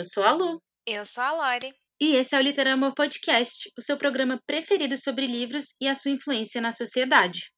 Eu sou a Lu. Eu sou a Lore. E esse é o Literama Podcast, o seu programa preferido sobre livros e a sua influência na sociedade.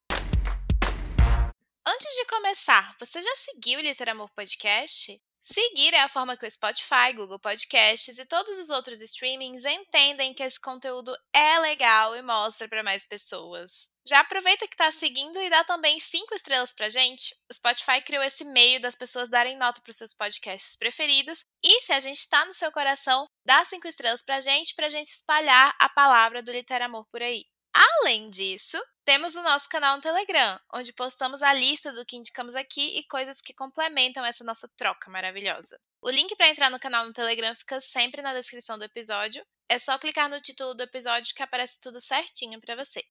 Antes de começar, você já seguiu o Literamor Podcast? Seguir é a forma que o Spotify, Google Podcasts e todos os outros streamings entendem que esse conteúdo é legal e mostra para mais pessoas. Já aproveita que está seguindo e dá também cinco estrelas pra gente. O Spotify criou esse meio das pessoas darem nota para seus podcasts preferidos. E se a gente está no seu coração, dá cinco estrelas pra gente, pra gente espalhar a palavra do Literamor por aí. Além disso, temos o nosso canal no Telegram, onde postamos a lista do que indicamos aqui e coisas que complementam essa nossa troca maravilhosa. O link para entrar no canal no Telegram fica sempre na descrição do episódio. É só clicar no título do episódio que aparece tudo certinho para você.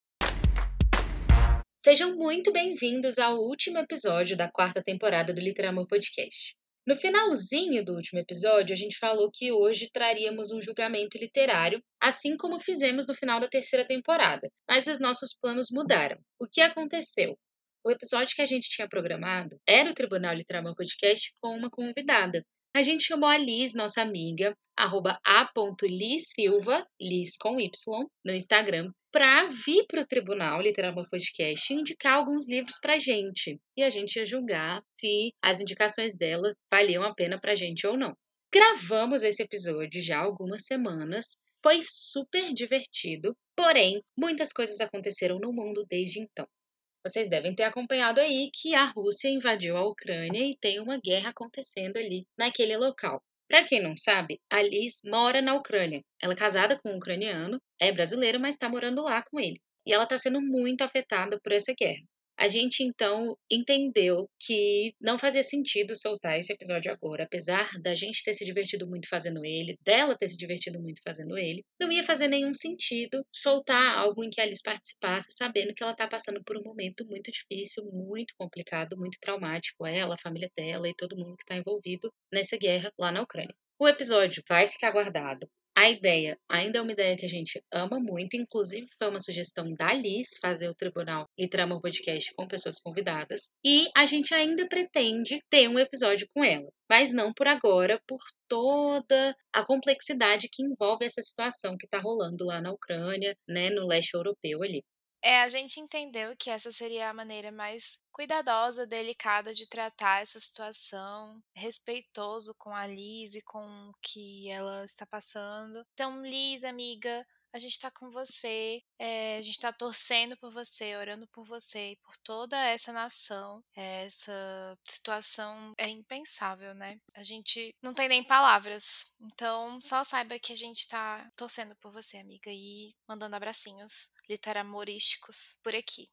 Sejam muito bem-vindos ao último episódio da quarta temporada do Literamor Podcast. No finalzinho do último episódio, a gente falou que hoje traríamos um julgamento literário, assim como fizemos no final da terceira temporada, mas os nossos planos mudaram. O que aconteceu? O episódio que a gente tinha programado era o Tribunal Literário Podcast com uma convidada. A gente chamou a Liz, nossa amiga, arroba a.lisilva, Liz com Y, no Instagram, para vir para o Tribunal Literário Podcast e indicar alguns livros para gente. E a gente ia julgar se as indicações dela valiam a pena para gente ou não. Gravamos esse episódio já há algumas semanas. Foi super divertido, porém, muitas coisas aconteceram no mundo desde então. Vocês devem ter acompanhado aí que a Rússia invadiu a Ucrânia e tem uma guerra acontecendo ali naquele local. Para quem não sabe, a Liz mora na Ucrânia. Ela é casada com um ucraniano, é brasileira, mas está morando lá com ele. E ela está sendo muito afetada por essa guerra. A gente então entendeu que não fazia sentido soltar esse episódio agora, apesar da gente ter se divertido muito fazendo ele, dela ter se divertido muito fazendo ele, não ia fazer nenhum sentido soltar algo em que a Alice participasse, sabendo que ela está passando por um momento muito difícil, muito complicado, muito traumático, ela, a família dela e todo mundo que está envolvido nessa guerra lá na Ucrânia. O episódio vai ficar guardado a ideia ainda é uma ideia que a gente ama muito, inclusive foi uma sugestão da Liz fazer o Tribunal Literamor Podcast com pessoas convidadas. E a gente ainda pretende ter um episódio com ela, mas não por agora, por toda a complexidade que envolve essa situação que está rolando lá na Ucrânia, né, no leste europeu ali. É, a gente entendeu que essa seria a maneira mais cuidadosa, delicada de tratar essa situação, respeitoso com a Liz e com o que ela está passando. Então, Liz, amiga, a gente está com você, é, a gente está torcendo por você, orando por você e por toda essa nação. Essa situação é impensável, né? A gente não tem nem palavras. Então, só saiba que a gente está torcendo por você, amiga, e mandando abracinhos literamorísticos por aqui.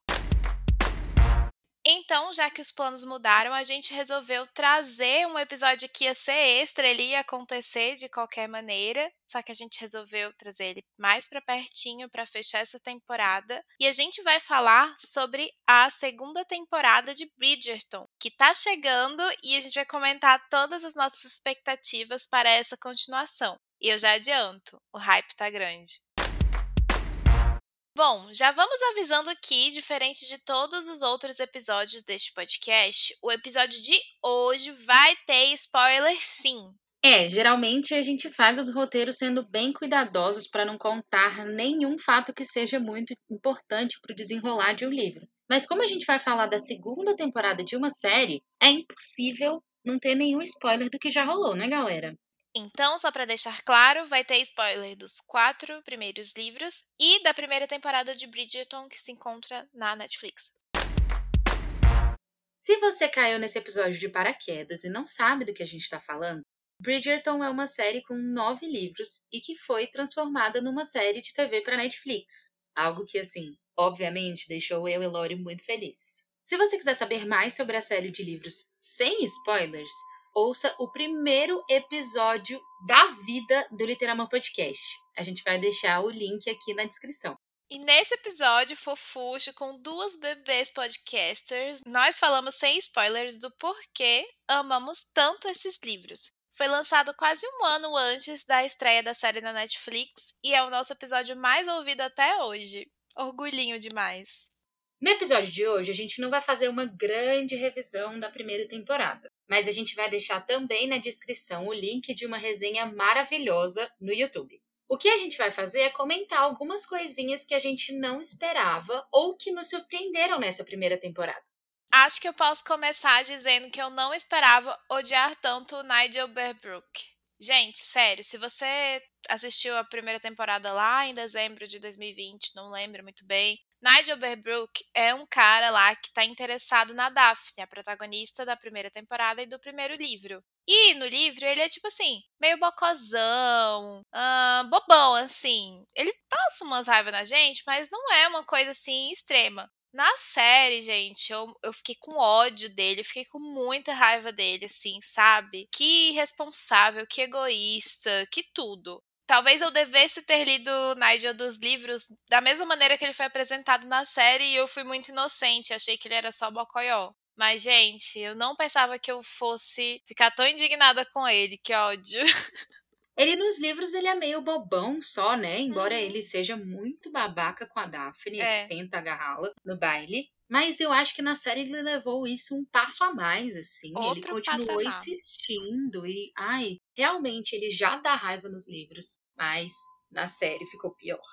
Então, já que os planos mudaram, a gente resolveu trazer um episódio que ia ser extra, ele ia acontecer de qualquer maneira, só que a gente resolveu trazer ele mais para pertinho para fechar essa temporada. E a gente vai falar sobre a segunda temporada de Bridgerton, que tá chegando e a gente vai comentar todas as nossas expectativas para essa continuação. E eu já adianto, o hype tá grande. Bom, já vamos avisando que, diferente de todos os outros episódios deste podcast, o episódio de hoje vai ter spoiler sim. É, geralmente a gente faz os roteiros sendo bem cuidadosos para não contar nenhum fato que seja muito importante para o desenrolar de um livro. Mas como a gente vai falar da segunda temporada de uma série, é impossível não ter nenhum spoiler do que já rolou, né, galera? Então, só para deixar claro, vai ter spoiler dos quatro primeiros livros e da primeira temporada de Bridgerton que se encontra na Netflix. Se você caiu nesse episódio de paraquedas e não sabe do que a gente está falando, Bridgerton é uma série com nove livros e que foi transformada numa série de TV para Netflix. Algo que, assim, obviamente deixou eu e Lori muito felizes. Se você quiser saber mais sobre a série de livros sem spoilers, ouça o primeiro episódio da vida do Literama Podcast. A gente vai deixar o link aqui na descrição. E nesse episódio fofucho com duas bebês podcasters, nós falamos sem spoilers do porquê amamos tanto esses livros. Foi lançado quase um ano antes da estreia da série na Netflix e é o nosso episódio mais ouvido até hoje. Orgulhinho demais. No episódio de hoje, a gente não vai fazer uma grande revisão da primeira temporada. Mas a gente vai deixar também na descrição o link de uma resenha maravilhosa no YouTube. O que a gente vai fazer é comentar algumas coisinhas que a gente não esperava ou que nos surpreenderam nessa primeira temporada. Acho que eu posso começar dizendo que eu não esperava odiar tanto o Nigel Berbrook. Gente, sério, se você assistiu a primeira temporada lá em dezembro de 2020, não lembro muito bem, Nigel Berbrook é um cara lá que está interessado na Daphne, a protagonista da primeira temporada e do primeiro livro. E no livro ele é tipo assim, meio bocozão, uh, bobão, assim. Ele passa umas raivas na gente, mas não é uma coisa assim extrema. Na série, gente, eu, eu fiquei com ódio dele, fiquei com muita raiva dele, assim, sabe? Que irresponsável, que egoísta, que tudo. Talvez eu devesse ter lido Nigel dos livros da mesma maneira que ele foi apresentado na série e eu fui muito inocente, achei que ele era só bocoió. Mas, gente, eu não pensava que eu fosse ficar tão indignada com ele, que ódio. Ele nos livros ele é meio bobão só, né? Embora uhum. ele seja muito babaca com a Daphne, é. tenta agarrá-la no baile. Mas eu acho que na série ele levou isso um passo a mais, assim. Outro ele continuou patamar. insistindo e, ai, realmente ele já dá raiva nos livros, mas na série ficou pior.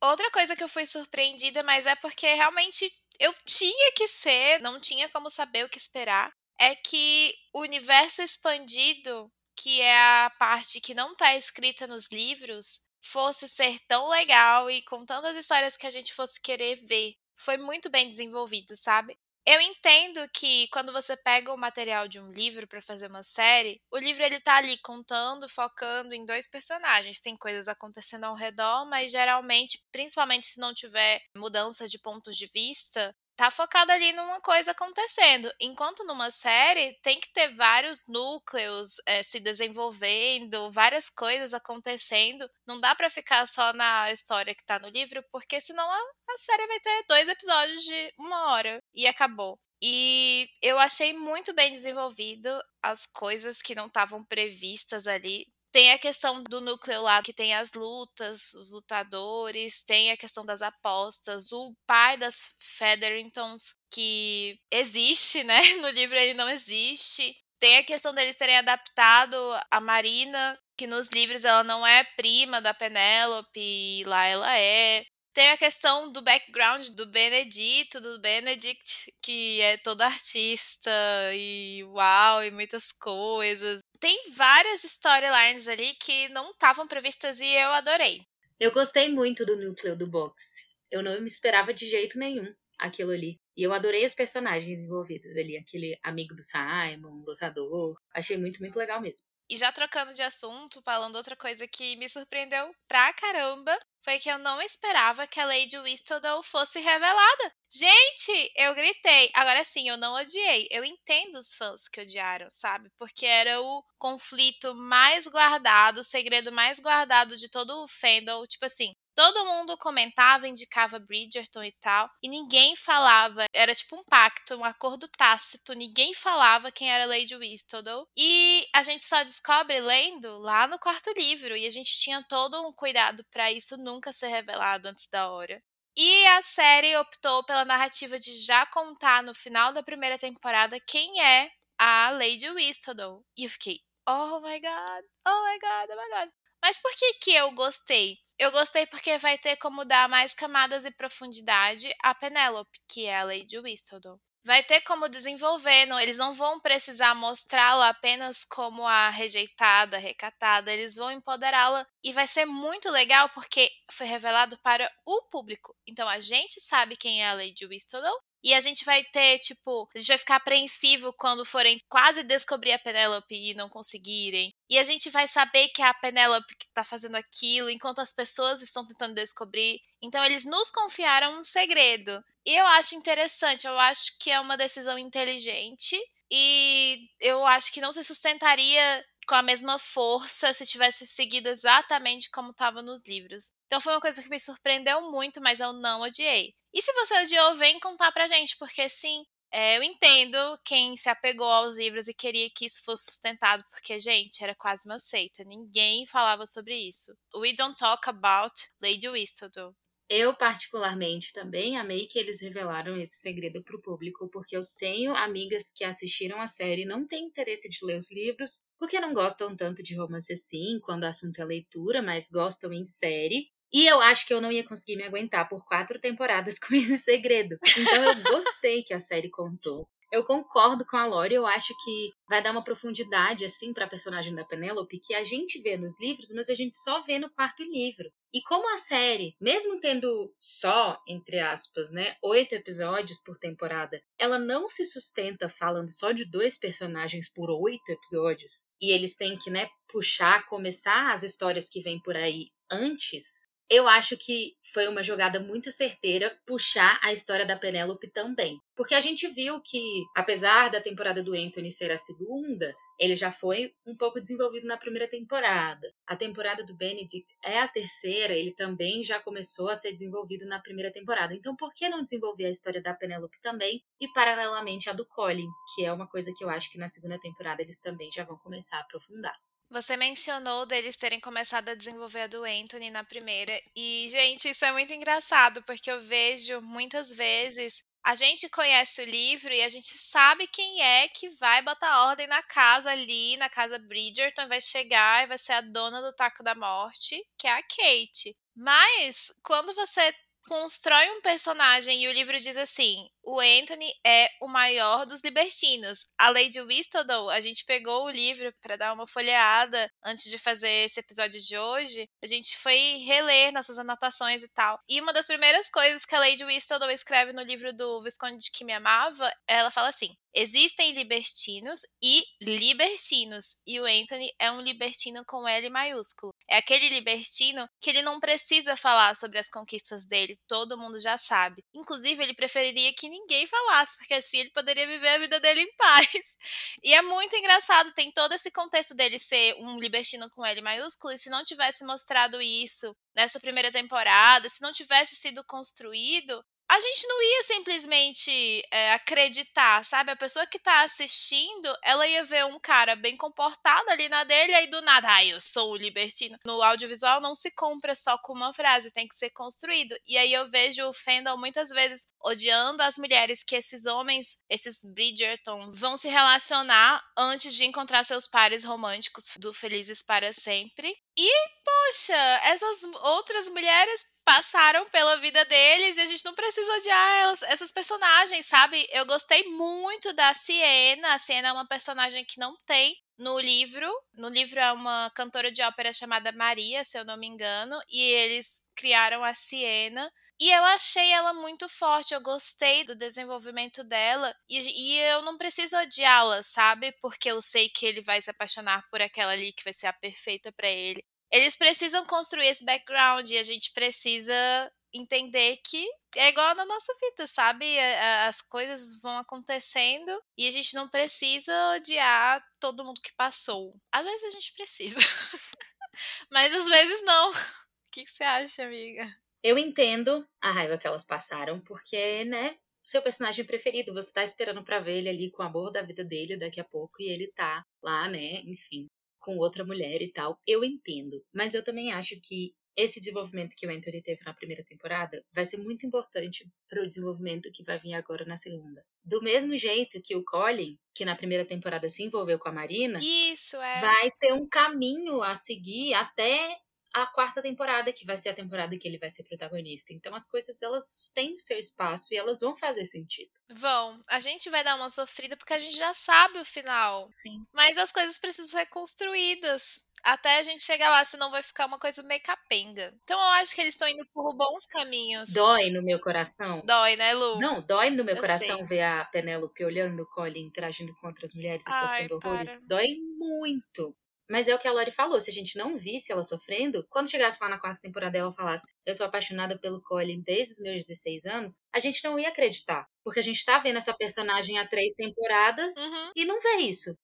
Outra coisa que eu fui surpreendida, mas é porque realmente eu tinha que ser, não tinha como saber o que esperar, é que o universo expandido que é a parte que não está escrita nos livros, fosse ser tão legal e com tantas histórias que a gente fosse querer ver. Foi muito bem desenvolvido, sabe? Eu entendo que quando você pega o material de um livro para fazer uma série, o livro ele tá ali contando, focando em dois personagens. Tem coisas acontecendo ao redor, mas geralmente, principalmente se não tiver mudança de pontos de vista, tá focado ali numa coisa acontecendo. Enquanto numa série tem que ter vários núcleos é, se desenvolvendo, várias coisas acontecendo. Não dá para ficar só na história que tá no livro, porque senão a, a série vai ter dois episódios de uma hora e acabou. E eu achei muito bem desenvolvido as coisas que não estavam previstas ali. Tem a questão do núcleo lá que tem as lutas, os lutadores, tem a questão das apostas, o pai das Featheringtons que existe, né? No livro ele não existe. Tem a questão deles terem adaptado a Marina, que nos livros ela não é prima da Penélope, e lá ela é. Tem a questão do background do Benedito, do Benedict, que é todo artista e uau, e muitas coisas. Tem várias storylines ali que não estavam previstas e eu adorei. Eu gostei muito do núcleo do box. Eu não me esperava de jeito nenhum aquilo ali. E eu adorei os personagens envolvidos ali, aquele amigo do Simon, lutador. Achei muito, muito legal mesmo. E já trocando de assunto, falando outra coisa que me surpreendeu pra caramba, foi que eu não esperava que a Lady Whistledown fosse revelada. Gente, eu gritei. Agora sim, eu não odiei. Eu entendo os fãs que odiaram, sabe? Porque era o conflito mais guardado, o segredo mais guardado de todo o fandom. Tipo assim, Todo mundo comentava, indicava Bridgerton e tal, e ninguém falava, era tipo um pacto, um acordo tácito, ninguém falava quem era Lady Whistledown. E a gente só descobre lendo lá no quarto livro, e a gente tinha todo um cuidado para isso nunca ser revelado antes da hora. E a série optou pela narrativa de já contar no final da primeira temporada quem é a Lady Whistledown. E eu fiquei, oh my god, oh my god, oh my god. Mas por que que eu gostei? Eu gostei porque vai ter como dar mais camadas e profundidade a Penélope, que é a Lady Whistledown. Vai ter como desenvolver, não, eles não vão precisar mostrá-la apenas como a rejeitada, recatada, eles vão empoderá-la e vai ser muito legal porque foi revelado para o público. Então a gente sabe quem é a Lady Whistledown e a gente vai ter, tipo, a gente vai ficar apreensivo quando forem quase descobrir a Penélope e não conseguirem. E a gente vai saber que é a Penélope que tá fazendo aquilo, enquanto as pessoas estão tentando descobrir. Então eles nos confiaram um segredo. E eu acho interessante, eu acho que é uma decisão inteligente. E eu acho que não se sustentaria com a mesma força se tivesse seguido exatamente como estava nos livros. Então foi uma coisa que me surpreendeu muito, mas eu não odiei. E se você odiou, vem contar pra gente, porque sim, é, eu entendo quem se apegou aos livros e queria que isso fosse sustentado, porque, gente, era quase uma seita. Ninguém falava sobre isso. We don't talk about Lady Whistledown. Eu, particularmente, também amei que eles revelaram esse segredo para o público, porque eu tenho amigas que assistiram a série e não têm interesse de ler os livros, porque não gostam tanto de romance assim, quando o assunto é leitura, mas gostam em série. E eu acho que eu não ia conseguir me aguentar por quatro temporadas com esse segredo. Então eu gostei que a série contou. Eu concordo com a Lori, eu acho que vai dar uma profundidade assim para a personagem da Penélope que a gente vê nos livros, mas a gente só vê no quarto livro. E como a série, mesmo tendo só, entre aspas, né, oito episódios por temporada, ela não se sustenta falando só de dois personagens por oito episódios, e eles têm que, né, puxar, começar as histórias que vêm por aí antes, eu acho que foi uma jogada muito certeira puxar a história da Penélope também. Porque a gente viu que, apesar da temporada do Anthony ser a segunda, ele já foi um pouco desenvolvido na primeira temporada. A temporada do Benedict é a terceira, ele também já começou a ser desenvolvido na primeira temporada. Então, por que não desenvolver a história da Penélope também e, paralelamente, a do Colin, que é uma coisa que eu acho que na segunda temporada eles também já vão começar a aprofundar. Você mencionou deles terem começado a desenvolver a do Anthony na primeira. E, gente, isso é muito engraçado, porque eu vejo muitas vezes. A gente conhece o livro e a gente sabe quem é que vai botar ordem na casa ali, na casa Bridgerton, vai chegar e vai ser a dona do taco da morte, que é a Kate. Mas, quando você constrói um personagem e o livro diz assim: o Anthony é o maior dos libertinos. A Lady Whistledown, a gente pegou o livro para dar uma folheada antes de fazer esse episódio de hoje. A gente foi reler nossas anotações e tal. E uma das primeiras coisas que a Lady Whistledown escreve no livro do Visconde que me amava, ela fala assim: Existem libertinos e libertinos, e o Anthony é um libertino com L maiúsculo. É aquele libertino que ele não precisa falar sobre as conquistas dele, todo mundo já sabe. Inclusive, ele preferiria que ninguém falasse, porque assim ele poderia viver a vida dele em paz. E é muito engraçado, tem todo esse contexto dele ser um libertino com L maiúsculo, e se não tivesse mostrado isso nessa primeira temporada, se não tivesse sido construído, a gente não ia simplesmente é, acreditar, sabe? A pessoa que tá assistindo, ela ia ver um cara bem comportado ali na dele, aí do nada, ah, eu sou o libertino. No audiovisual não se compra só com uma frase, tem que ser construído. E aí eu vejo o Fendel muitas vezes odiando as mulheres que esses homens, esses Bridgerton, vão se relacionar antes de encontrar seus pares românticos do Felizes para Sempre. E, poxa, essas outras mulheres passaram pela vida deles e a gente não precisa odiar elas, essas personagens, sabe? Eu gostei muito da Siena. A Siena é uma personagem que não tem no livro. No livro é uma cantora de ópera chamada Maria, se eu não me engano, e eles criaram a Siena. E eu achei ela muito forte, eu gostei do desenvolvimento dela. E, e eu não preciso odiá-la, sabe? Porque eu sei que ele vai se apaixonar por aquela ali que vai ser a perfeita para ele eles precisam construir esse background e a gente precisa entender que é igual na nossa vida, sabe? As coisas vão acontecendo e a gente não precisa odiar todo mundo que passou. Às vezes a gente precisa, mas às vezes não. O que, você acha, amiga? Eu entendo a raiva que elas passaram, porque, né, seu personagem preferido, você tá esperando para ver ele ali com o amor da vida dele daqui a pouco e ele tá lá, né, enfim, com outra mulher e tal, eu entendo. Mas eu também acho que esse desenvolvimento que o Anthony teve na primeira temporada vai ser muito importante para o desenvolvimento que vai vir agora na segunda. Do mesmo jeito que o Colin, que na primeira temporada se envolveu com a Marina, isso é. vai ter um caminho a seguir até a quarta temporada, que vai ser a temporada que ele vai ser protagonista. Então as coisas elas têm o seu espaço e elas vão fazer sentido. Vão. A gente vai dar uma sofrida porque a gente já sabe o final. Sim. Mas as coisas precisam ser construídas. Até a gente chegar lá, senão vai ficar uma coisa meio capenga. Então eu acho que eles estão indo por bons caminhos. Dói no meu coração. Dói, né, Lu? Não, dói no meu eu coração sei. ver a Penélope olhando o Colin interagindo com outras mulheres e Ai, sofrendo horrores. Para. Dói muito. Mas é o que a Lori falou, se a gente não visse ela sofrendo, quando chegasse lá na quarta temporada ela falasse, eu sou apaixonada pelo Colin desde os meus 16 anos, a gente não ia acreditar. Porque a gente tá vendo essa personagem há três temporadas uhum. e não vê isso.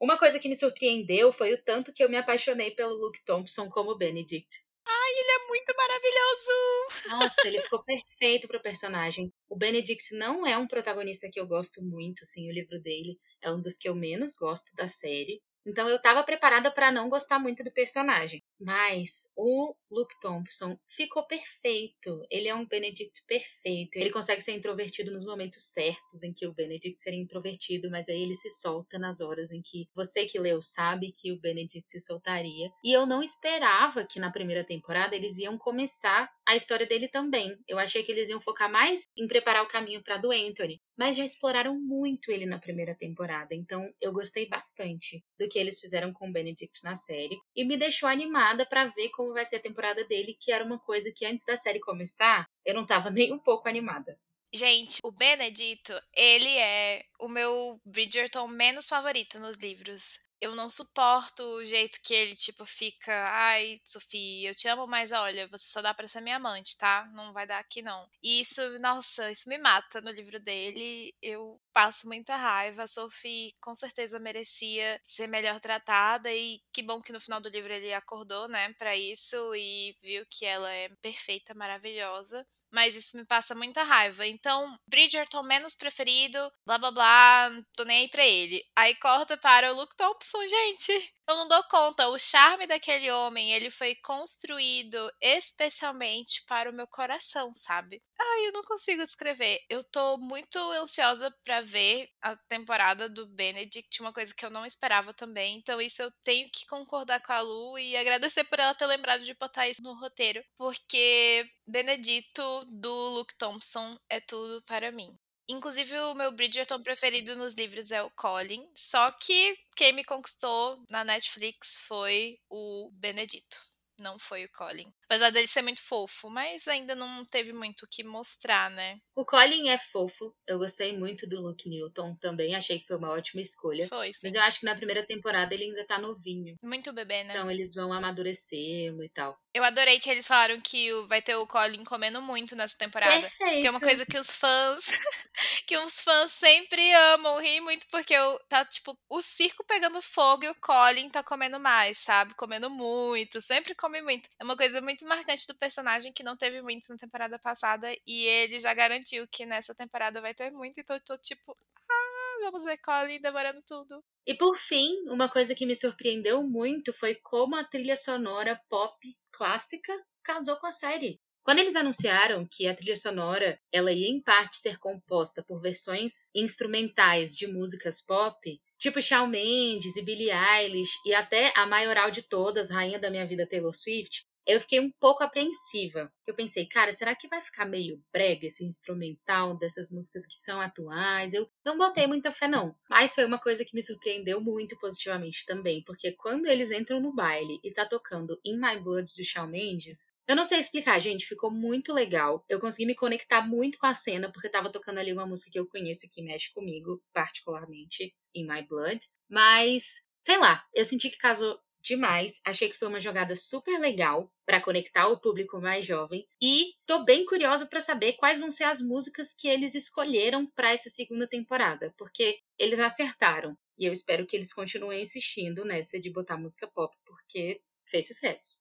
Uma coisa que me surpreendeu foi o tanto que eu me apaixonei pelo Luke Thompson como Benedict. Ai, ele é muito maravilhoso! Nossa, ele ficou perfeito pro personagem. O Benedict não é um protagonista que eu gosto muito, sim, o livro dele é um dos que eu menos gosto da série. Então eu tava preparada para não gostar muito do personagem. Mas o Luke Thompson ficou perfeito. Ele é um Benedict perfeito. Ele consegue ser introvertido nos momentos certos em que o Benedict seria introvertido, mas aí ele se solta nas horas em que você que leu sabe que o Benedict se soltaria. E eu não esperava que na primeira temporada eles iam começar a história dele também. Eu achei que eles iam focar mais em preparar o caminho para do Anthony, mas já exploraram muito ele na primeira temporada. Então eu gostei bastante do que eles fizeram com o Benedict na série e me deixou animada para ver como vai ser a temporada dele, que era uma coisa que antes da série começar, eu não tava nem um pouco animada. Gente, o Benedito, ele é o meu Bridgerton menos favorito nos livros eu não suporto o jeito que ele, tipo, fica. Ai, Sofia, eu te amo, mas olha, você só dá pra ser minha amante, tá? Não vai dar aqui, não. E isso, nossa, isso me mata no livro dele. Eu passo muita raiva. A Sophie com certeza merecia ser melhor tratada. E que bom que no final do livro ele acordou, né, pra isso e viu que ela é perfeita, maravilhosa mas isso me passa muita raiva. Então, Bridgerton menos preferido, blá blá blá, tô nem aí pra ele. Aí corta para o Luke Thompson, gente eu não dou conta. O charme daquele homem, ele foi construído especialmente para o meu coração, sabe? Ai, eu não consigo descrever. Eu tô muito ansiosa para ver a temporada do Benedict, uma coisa que eu não esperava também. Então, isso eu tenho que concordar com a Lu e agradecer por ela ter lembrado de botar isso no roteiro, porque Benedito do Luke Thompson é tudo para mim. Inclusive, o meu Bridgerton preferido nos livros é o Colin. Só que quem me conquistou na Netflix foi o Benedito. Não foi o Colin. Apesar dele ser muito fofo, mas ainda não teve muito o que mostrar, né? O Colin é fofo. Eu gostei muito do Luke Newton também. Achei que foi uma ótima escolha. Foi, sim. Mas eu acho que na primeira temporada ele ainda tá novinho. Muito bebê, né? Então eles vão amadurecer e tal. Eu adorei que eles falaram que vai ter o Colin comendo muito nessa temporada. Perfeito. Que é uma coisa que os fãs. que os fãs sempre amam rir muito, porque tá, tipo, o circo pegando fogo e o Colin tá comendo mais, sabe? Comendo muito. Sempre come muito. É uma coisa muito marcante do personagem que não teve muito na temporada passada. E ele já garantiu que nessa temporada vai ter muito. Então eu tô tipo. Ah, vamos ver Colin demorando tudo. E por fim, uma coisa que me surpreendeu muito foi como a trilha sonora pop clássica casou com a série. Quando eles anunciaram que a trilha sonora ela ia em parte ser composta por versões instrumentais de músicas pop, tipo Shawn Mendes e Billie Eilish e até a maioral de todas, rainha da minha vida Taylor Swift, eu fiquei um pouco apreensiva. Eu pensei, cara, será que vai ficar meio brega esse instrumental dessas músicas que são atuais? Eu não botei muita fé, não. Mas foi uma coisa que me surpreendeu muito positivamente também, porque quando eles entram no baile e tá tocando In My Blood do Shawn Mendes, eu não sei explicar, gente, ficou muito legal. Eu consegui me conectar muito com a cena, porque tava tocando ali uma música que eu conheço que mexe comigo, particularmente, In My Blood. Mas, sei lá, eu senti que casou demais. Achei que foi uma jogada super legal para conectar o público mais jovem e tô bem curiosa para saber quais vão ser as músicas que eles escolheram para essa segunda temporada, porque eles acertaram e eu espero que eles continuem insistindo nessa de botar música pop, porque fez sucesso.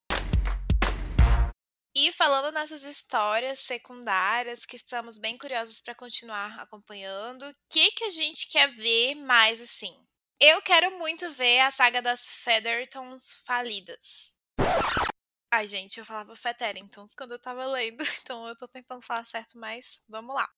E falando nessas histórias secundárias que estamos bem curiosos para continuar acompanhando, o que que a gente quer ver mais assim? Eu quero muito ver a saga das Feathertons falidas. Ai, gente, eu falava Feathertons quando eu tava lendo, então eu tô tentando falar certo, mas vamos lá.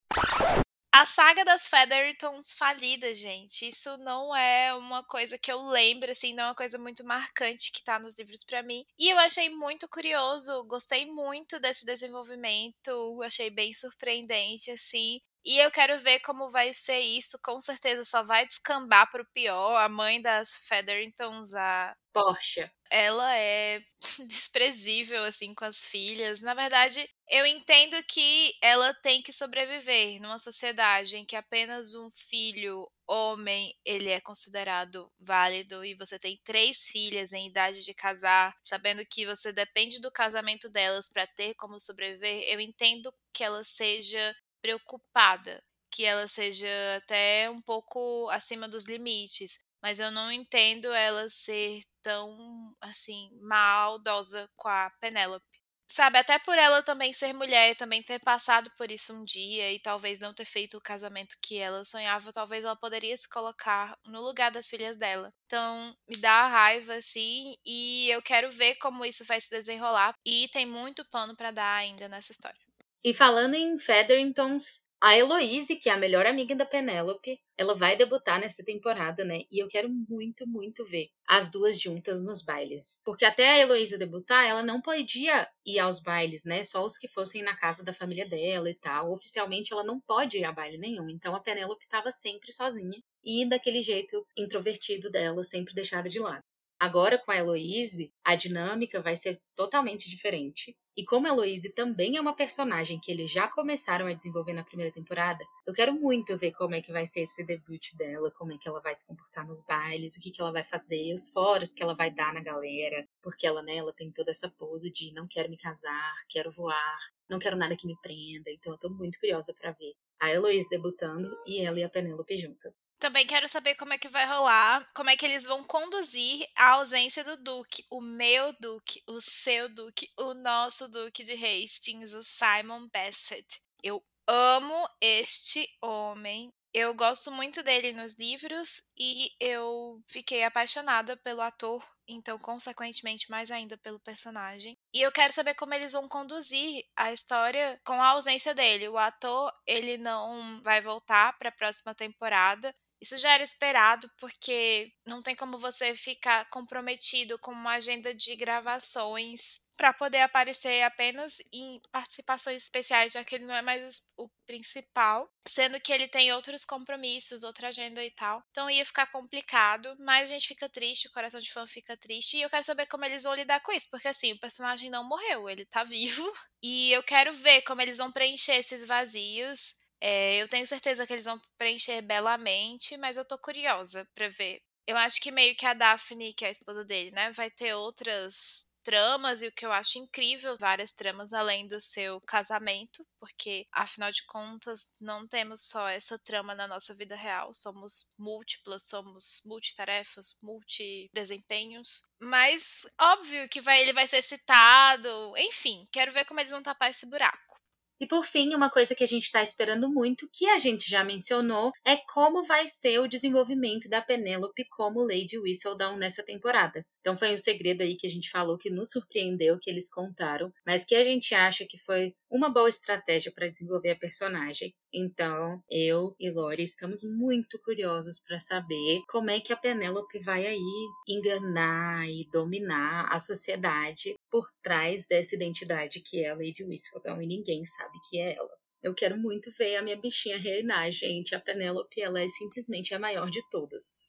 A saga das Feathertons falidas, gente. Isso não é uma coisa que eu lembro, assim, não é uma coisa muito marcante que tá nos livros para mim. E eu achei muito curioso, gostei muito desse desenvolvimento, achei bem surpreendente, assim. E eu quero ver como vai ser isso. Com certeza só vai descambar pro pior. A mãe das Featheringtons, a Porsche. Ela é desprezível assim com as filhas. Na verdade, eu entendo que ela tem que sobreviver numa sociedade em que apenas um filho homem ele é considerado válido e você tem três filhas em idade de casar, sabendo que você depende do casamento delas para ter como sobreviver, eu entendo que ela seja preocupada que ela seja até um pouco acima dos limites, mas eu não entendo ela ser tão assim maldosa com a Penélope. Sabe, até por ela também ser mulher, também ter passado por isso um dia e talvez não ter feito o casamento que ela sonhava, talvez ela poderia se colocar no lugar das filhas dela. Então, me dá raiva, assim, e eu quero ver como isso vai se desenrolar. E tem muito pano para dar ainda nessa história. E falando em Featheringtons, a Heloise, que é a melhor amiga da Penélope, ela vai debutar nessa temporada, né? E eu quero muito, muito ver as duas juntas nos bailes. Porque até a Heloísa debutar, ela não podia ir aos bailes, né? Só os que fossem na casa da família dela e tal. Oficialmente, ela não pode ir a baile nenhum. Então, a Penélope estava sempre sozinha e daquele jeito introvertido dela, sempre deixada de lado. Agora, com a Heloise, a dinâmica vai ser totalmente diferente. E como a Heloise também é uma personagem que eles já começaram a desenvolver na primeira temporada, eu quero muito ver como é que vai ser esse debut dela, como é que ela vai se comportar nos bailes, o que, que ela vai fazer, os foros que ela vai dar na galera, porque ela, né, ela tem toda essa pose de não quero me casar, quero voar, não quero nada que me prenda, então eu tô muito curiosa para ver a Heloise debutando e ela e a Penélope juntas. Também quero saber como é que vai rolar, como é que eles vão conduzir a ausência do Duque, o meu Duque, o seu Duque, o nosso Duque de Hastings, o Simon Bassett. Eu amo este homem. Eu gosto muito dele nos livros e eu fiquei apaixonada pelo ator, então, consequentemente, mais ainda pelo personagem. E eu quero saber como eles vão conduzir a história com a ausência dele. O ator, ele não vai voltar para a próxima temporada. Isso já era esperado, porque não tem como você ficar comprometido com uma agenda de gravações para poder aparecer apenas em participações especiais, já que ele não é mais o principal, sendo que ele tem outros compromissos, outra agenda e tal. Então ia ficar complicado, mas a gente fica triste, o coração de fã fica triste, e eu quero saber como eles vão lidar com isso, porque assim, o personagem não morreu, ele tá vivo, e eu quero ver como eles vão preencher esses vazios. É, eu tenho certeza que eles vão preencher belamente, mas eu tô curiosa pra ver. Eu acho que meio que a Daphne, que é a esposa dele, né, vai ter outras tramas e o que eu acho incrível, várias tramas além do seu casamento, porque afinal de contas não temos só essa trama na nossa vida real, somos múltiplas, somos multitarefas, multidesempenhos. Mas óbvio que vai, ele vai ser citado, enfim, quero ver como eles vão tapar esse buraco. E por fim, uma coisa que a gente está esperando muito, que a gente já mencionou, é como vai ser o desenvolvimento da Penélope como Lady Whistledown nessa temporada. Então foi um segredo aí que a gente falou que nos surpreendeu, que eles contaram, mas que a gente acha que foi uma boa estratégia para desenvolver a personagem. Então, eu e Lori estamos muito curiosos para saber como é que a Penélope vai aí enganar e dominar a sociedade por trás dessa identidade que é a Lady Whistledown e ninguém sabe que é ela. Eu quero muito ver a minha bichinha reinar, gente. A Penélope, ela é simplesmente a maior de todas.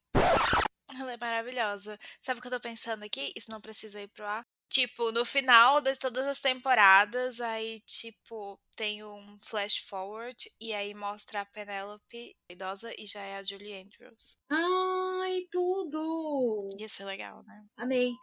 Ela é maravilhosa. Sabe o que eu tô pensando aqui? Isso não precisa ir pro ar. Tipo, no final de todas as temporadas, aí, tipo, tem um flash forward e aí mostra a Penelope idosa e já é a Julie Andrews. Ai, tudo! Ia ser legal, né? Amei.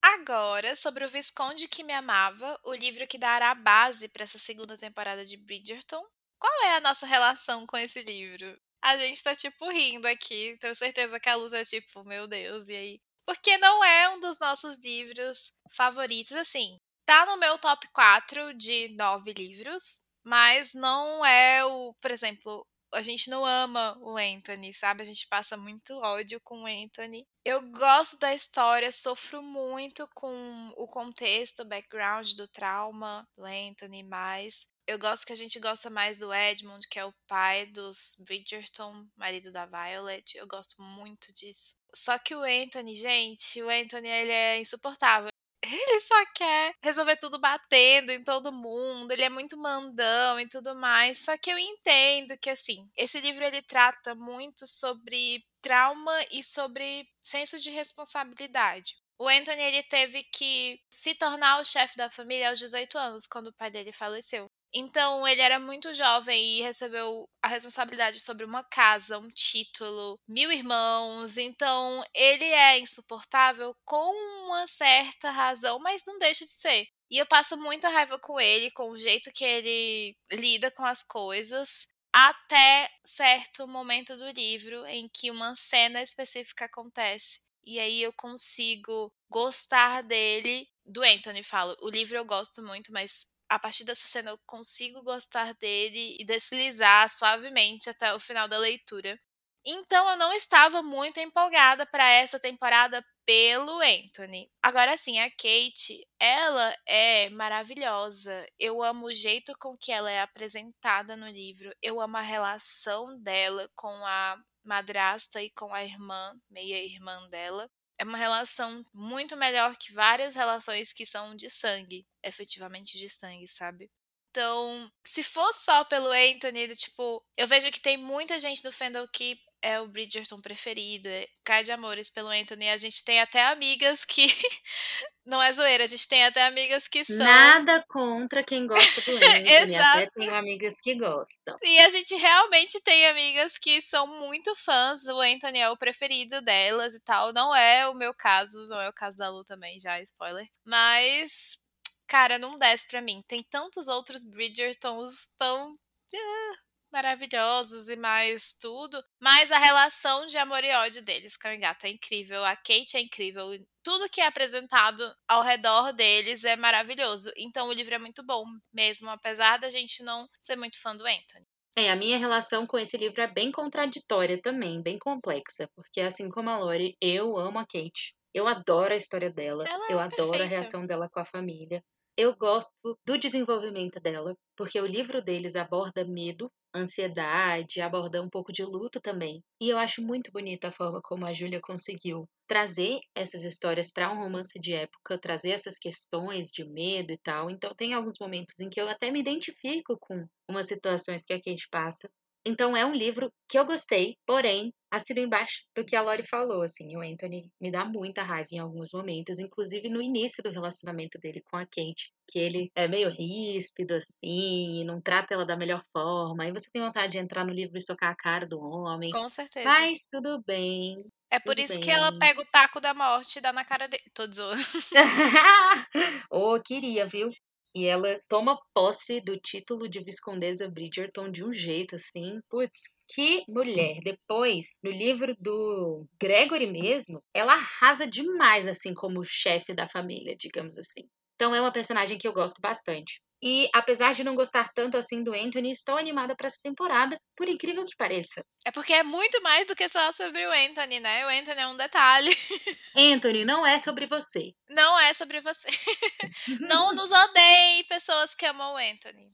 Agora, sobre o Visconde que me amava, o livro que dará a base para essa segunda temporada de Bridgerton. Qual é a nossa relação com esse livro? A gente tá, tipo, rindo aqui. Tenho certeza que a luta é tipo, meu Deus, e aí? Porque não é um dos nossos livros favoritos. Assim, tá no meu top 4 de nove livros, mas não é o, por exemplo, a gente não ama o Anthony, sabe? A gente passa muito ódio com o Anthony. Eu gosto da história, sofro muito com o contexto, o background do trauma do Anthony, mas eu gosto que a gente gosta mais do Edmund, que é o pai dos Bridgerton, marido da Violet. Eu gosto muito disso. Só que o Anthony, gente, o Anthony ele é insuportável. Ele só quer resolver tudo batendo em todo mundo, ele é muito mandão e tudo mais. Só que eu entendo que assim, esse livro ele trata muito sobre trauma e sobre senso de responsabilidade. O Anthony ele teve que se tornar o chefe da família aos 18 anos, quando o pai dele faleceu. Então, ele era muito jovem e recebeu a responsabilidade sobre uma casa, um título, mil irmãos. Então, ele é insuportável com uma certa razão, mas não deixa de ser. E eu passo muita raiva com ele, com o jeito que ele lida com as coisas, até certo momento do livro em que uma cena específica acontece. E aí eu consigo gostar dele do Anthony falo, o livro eu gosto muito, mas a partir dessa cena eu consigo gostar dele e deslizar suavemente até o final da leitura. Então eu não estava muito empolgada para essa temporada pelo Anthony. Agora sim, a Kate, ela é maravilhosa. Eu amo o jeito com que ela é apresentada no livro. Eu amo a relação dela com a madrasta e com a irmã, meia-irmã dela. É uma relação muito melhor que várias relações que são de sangue, efetivamente de sangue, sabe? Então, se for só pelo Anthony, tipo, eu vejo que tem muita gente no fandom que é o Bridgerton preferido, é, cai de amores pelo Anthony. A gente tem até amigas que. Não é zoeira, a gente tem até amigas que são. Nada contra quem gosta do Anthony. Exato. Até tenho amigas que gostam. E a gente realmente tem amigas que são muito fãs. O Anthony é o preferido delas e tal. Não é o meu caso, não é o caso da Lu também, já, spoiler. Mas. Cara, não desce pra mim. Tem tantos outros Bridgertons tão. Uh, maravilhosos e mais tudo, mas a relação de amor e ódio deles com a gata é incrível, a Kate é incrível, tudo que é apresentado ao redor deles é maravilhoso. Então o livro é muito bom, mesmo apesar da gente não ser muito fã do Anthony. É, a minha relação com esse livro é bem contraditória também, bem complexa, porque assim como a Lori, eu amo a Kate. Eu adoro a história dela, Ela eu é adoro perfeita. a reação dela com a família. Eu gosto do desenvolvimento dela, porque o livro deles aborda medo, ansiedade, aborda um pouco de luto também. E eu acho muito bonita a forma como a Júlia conseguiu trazer essas histórias para um romance de época, trazer essas questões de medo e tal. Então tem alguns momentos em que eu até me identifico com umas situações que a Kate passa. Então é um livro que eu gostei, porém, assino embaixo do que a Lori falou, assim, o Anthony me dá muita raiva em alguns momentos, inclusive no início do relacionamento dele com a Kate, que ele é meio ríspido, assim, e não trata ela da melhor forma, aí você tem vontade de entrar no livro e socar a cara do homem. Com certeza. Mas tudo bem. É por isso bem. que ela pega o taco da morte e dá na cara dele. Tô zoando. oh, queria, viu? E ela toma posse do título de Viscondesa Bridgerton de um jeito assim, putz, que mulher. Depois, no livro do Gregory mesmo, ela arrasa demais, assim, como chefe da família, digamos assim. Então é uma personagem que eu gosto bastante. E apesar de não gostar tanto assim do Anthony, estou animada para essa temporada, por incrível que pareça. É porque é muito mais do que só sobre o Anthony, né? O Anthony é um detalhe. Anthony, não é sobre você. Não é sobre você. não nos odeiem pessoas que amam o Anthony.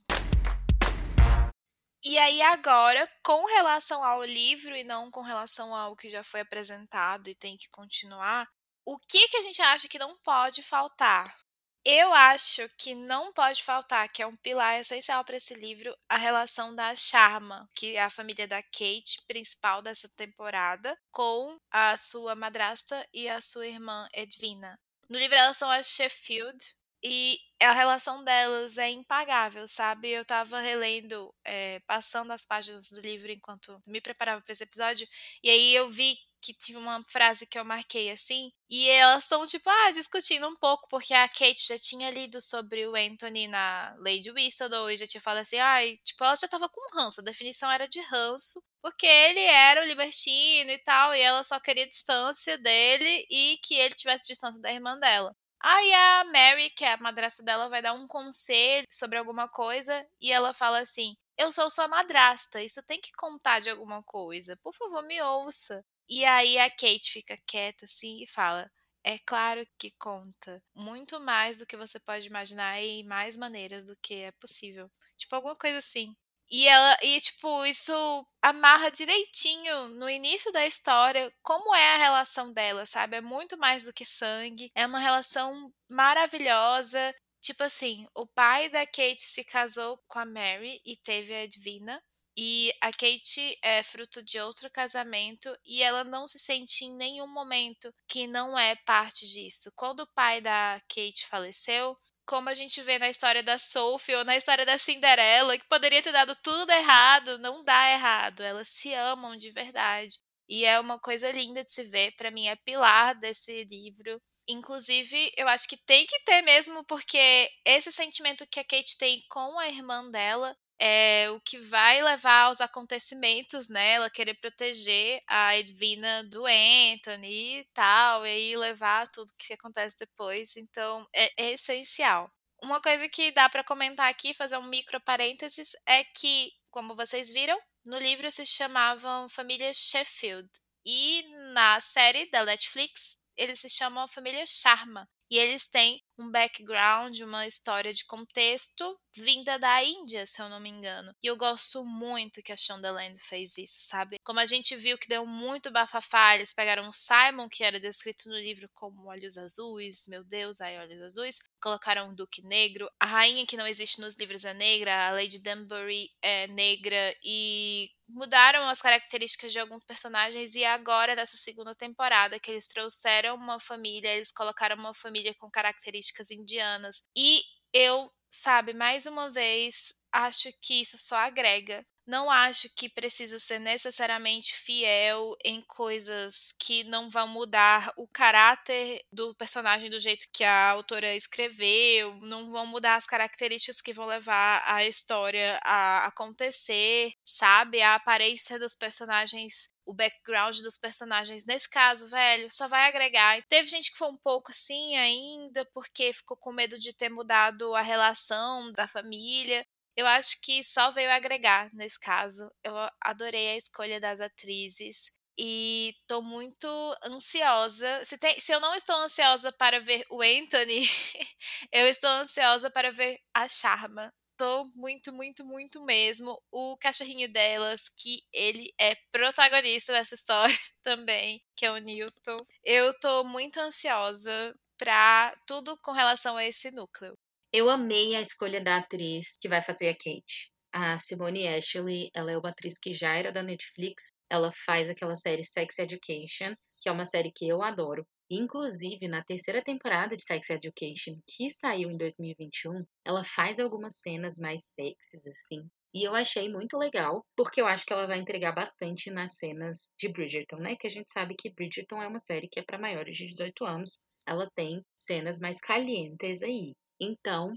E aí agora, com relação ao livro e não com relação ao que já foi apresentado e tem que continuar, o que que a gente acha que não pode faltar? Eu acho que não pode faltar, que é um pilar essencial para esse livro, a relação da Charma, que é a família da Kate, principal dessa temporada, com a sua madrasta e a sua irmã Edwina. No livro elas são as Sheffield, e a relação delas é impagável, sabe? Eu tava relendo, é, passando as páginas do livro enquanto me preparava para esse episódio, e aí eu vi que tinha uma frase que eu marquei assim, e elas estão, tipo, ah, discutindo um pouco, porque a Kate já tinha lido sobre o Anthony na Lady Whistledown e já tinha falado assim, ai, tipo, ela já tava com ranço, a definição era de ranço, porque ele era o libertino e tal, e ela só queria distância dele e que ele tivesse distância da irmã dela. Aí a Mary, que é a madrasta dela, vai dar um conselho sobre alguma coisa e ela fala assim: Eu sou sua madrasta, isso tem que contar de alguma coisa. Por favor, me ouça. E aí a Kate fica quieta assim e fala: É claro que conta. Muito mais do que você pode imaginar e mais maneiras do que é possível. Tipo, alguma coisa assim. E ela, e tipo, isso amarra direitinho no início da história como é a relação dela, sabe? É muito mais do que sangue. É uma relação maravilhosa. Tipo assim, o pai da Kate se casou com a Mary e teve a Edwina. E a Kate é fruto de outro casamento e ela não se sente em nenhum momento que não é parte disso. Quando o pai da Kate faleceu, como a gente vê na história da Sophie ou na história da Cinderela, que poderia ter dado tudo errado, não dá errado. Elas se amam de verdade. E é uma coisa linda de se ver. Para mim, é pilar desse livro. Inclusive, eu acho que tem que ter mesmo, porque esse sentimento que a Kate tem com a irmã dela é o que vai levar aos acontecimentos, né? Ela querer proteger a Edwina do Anthony e tal, e aí levar tudo que acontece depois. Então, é, é essencial. Uma coisa que dá para comentar aqui, fazer um micro parênteses, é que, como vocês viram, no livro se chamavam Família Sheffield. E na série da Netflix, eles se chamam Família Sharma. E eles têm um background, uma história de contexto vinda da Índia, se eu não me engano. E eu gosto muito que a Shondaland fez isso, sabe? Como a gente viu que deu muito bafafá, eles pegaram o Simon, que era descrito no livro como olhos azuis, meu Deus, aí olhos azuis, colocaram um duque negro. A rainha que não existe nos livros é negra, a Lady Danbury é negra e mudaram as características de alguns personagens e agora nessa segunda temporada que eles trouxeram uma família, eles colocaram uma família com características indianas. E eu, sabe, mais uma vez, acho que isso só agrega não acho que precisa ser necessariamente fiel em coisas que não vão mudar o caráter do personagem do jeito que a autora escreveu, não vão mudar as características que vão levar a história a acontecer, sabe? A aparência dos personagens o background dos personagens. Nesse caso, velho, só vai agregar. Teve gente que foi um pouco assim ainda, porque ficou com medo de ter mudado a relação da família. Eu acho que só veio agregar nesse caso. Eu adorei a escolha das atrizes e tô muito ansiosa. Se, tem, se eu não estou ansiosa para ver o Anthony, eu estou ansiosa para ver a Charma. Tô muito, muito, muito mesmo. O cachorrinho delas, que ele é protagonista dessa história também, que é o Newton. Eu tô muito ansiosa para tudo com relação a esse núcleo. Eu amei a escolha da atriz que vai fazer a Kate. A Simone Ashley, ela é uma atriz que já era da Netflix. Ela faz aquela série Sex Education, que é uma série que eu adoro. Inclusive, na terceira temporada de Sex Education, que saiu em 2021, ela faz algumas cenas mais sexys, assim. E eu achei muito legal, porque eu acho que ela vai entregar bastante nas cenas de Bridgerton, né? Que a gente sabe que Bridgerton é uma série que é para maiores de 18 anos. Ela tem cenas mais calientes aí. Então,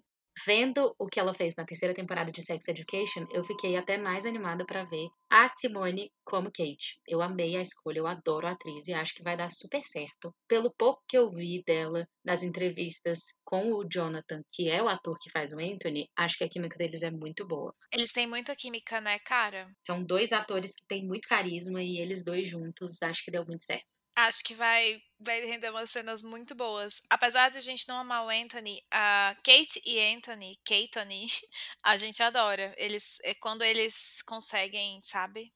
vendo o que ela fez na terceira temporada de Sex Education, eu fiquei até mais animada para ver a Simone como Kate. Eu amei a escolha, eu adoro a atriz e acho que vai dar super certo. Pelo pouco que eu vi dela nas entrevistas com o Jonathan, que é o ator que faz o Anthony, acho que a química deles é muito boa. Eles têm muita química, né, cara? São dois atores que têm muito carisma e eles dois juntos, acho que deu muito certo. Acho que vai, vai render umas cenas muito boas. Apesar de a gente não amar o Anthony, a Kate e Anthony, Kate a gente adora. Eles, é quando eles conseguem, sabe?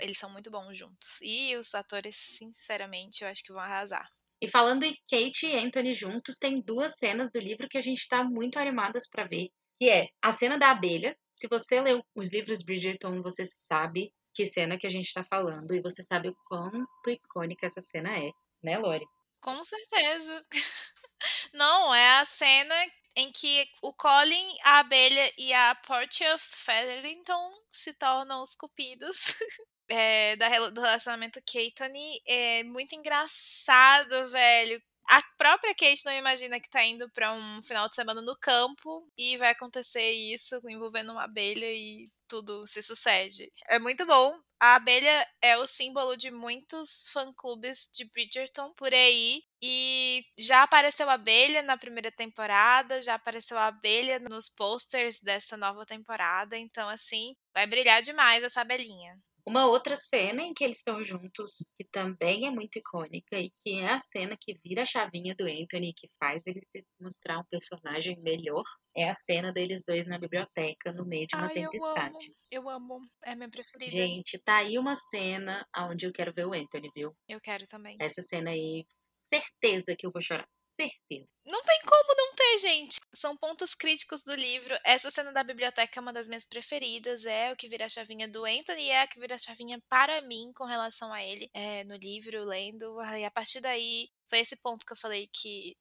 Eles são muito bons juntos. E os atores, sinceramente, eu acho que vão arrasar. E falando em Kate e Anthony juntos, tem duas cenas do livro que a gente está muito animadas para ver, que é a cena da abelha. Se você leu os livros Bridgerton, você sabe que cena que a gente tá falando e você sabe o quanto icônica essa cena é, né, Lori? Com certeza. Não, é a cena em que o Colin, a abelha e a Portia Featherington se tornam os cupidos. É, da, do relacionamento Keitany é muito engraçado, velho. A própria Kate não imagina que tá indo para um final de semana no campo e vai acontecer isso envolvendo uma abelha e tudo se sucede. É muito bom. A abelha é o símbolo de muitos fã-clubes de Bridgerton por aí. E já apareceu a abelha na primeira temporada, já apareceu a abelha nos posters dessa nova temporada. Então, assim, vai brilhar demais essa abelhinha. Uma outra cena em que eles estão juntos, que também é muito icônica, e que é a cena que vira a chavinha do Anthony, que faz ele se mostrar um personagem melhor, é a cena deles dois na biblioteca, no meio de uma Ai, tempestade. Eu amo, eu amo, é minha preferida. Gente, tá aí uma cena onde eu quero ver o Anthony, viu? Eu quero também. Essa cena aí, certeza que eu vou chorar certeza. Não tem como não ter, gente. São pontos críticos do livro. Essa cena da biblioteca é uma das minhas preferidas. É o que vira a chavinha do Anthony e é a que vira a chavinha para mim com relação a ele é, no livro, lendo. E a partir daí, foi esse ponto que eu falei que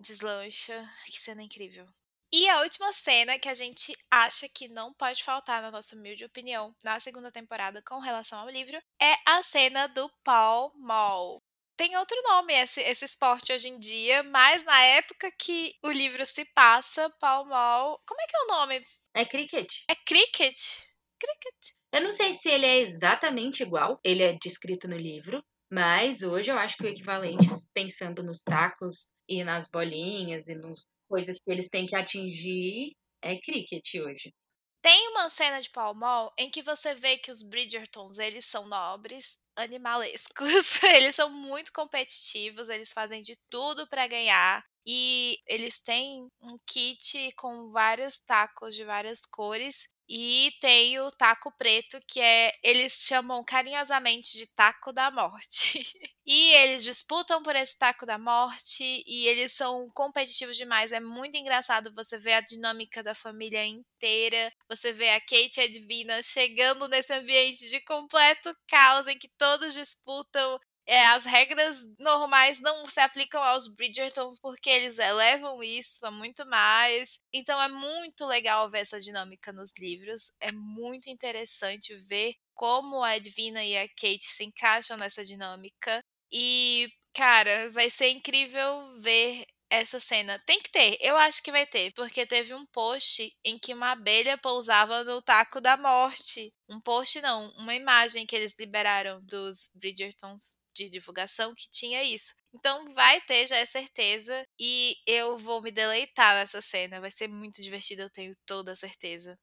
deslancha. Que cena incrível. E a última cena que a gente acha que não pode faltar, na nossa humilde opinião, na segunda temporada com relação ao livro, é a cena do Paul Mall tem outro nome esse, esse esporte hoje em dia, mas na época que o livro se passa, Pau Mal. Como é que é o nome? É cricket. É cricket? Cricket. Eu não sei se ele é exatamente igual, ele é descrito no livro, mas hoje eu acho que o equivalente, pensando nos tacos e nas bolinhas e nas coisas que eles têm que atingir, é cricket hoje. Tem uma cena de Pall Mall em que você vê que os Bridgertons, eles são nobres, animalescos, eles são muito competitivos, eles fazem de tudo para ganhar. E eles têm um kit com vários tacos de várias cores e tem o taco preto, que é. Eles chamam carinhosamente de taco da morte. e eles disputam por esse taco da morte e eles são competitivos demais. É muito engraçado você ver a dinâmica da família inteira. Você vê a Kate e a Divina chegando nesse ambiente de completo caos em que todos disputam é, as regras normais não se aplicam aos Bridgerton porque eles elevam isso a muito mais. Então é muito legal ver essa dinâmica nos livros. É muito interessante ver como a Edwina e a Kate se encaixam nessa dinâmica. E, cara, vai ser incrível ver essa cena. Tem que ter, eu acho que vai ter, porque teve um post em que uma abelha pousava no taco da morte. Um post não, uma imagem que eles liberaram dos Bridgertons de divulgação que tinha isso. Então vai ter, já é certeza. E eu vou me deleitar nessa cena. Vai ser muito divertido, eu tenho toda a certeza.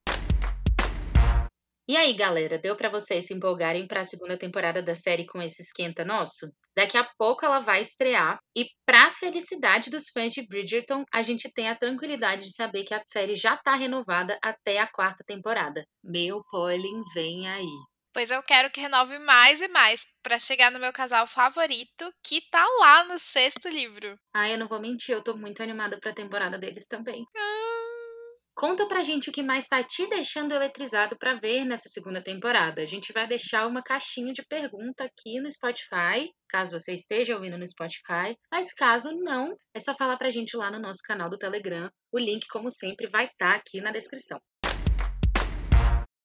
E aí, galera, deu para vocês se empolgarem para a segunda temporada da série com esse esquenta nosso? Daqui a pouco ela vai estrear e para felicidade dos fãs de Bridgerton, a gente tem a tranquilidade de saber que a série já tá renovada até a quarta temporada. Meu Pauline vem aí. Pois eu quero que renove mais e mais para chegar no meu casal favorito, que tá lá no sexto livro. Ah, eu não vou mentir, eu tô muito animada pra temporada deles também. Ah. Conta pra gente o que mais tá te deixando eletrizado para ver nessa segunda temporada. A gente vai deixar uma caixinha de pergunta aqui no Spotify, caso você esteja ouvindo no Spotify. Mas caso não, é só falar pra gente lá no nosso canal do Telegram. O link, como sempre, vai estar tá aqui na descrição.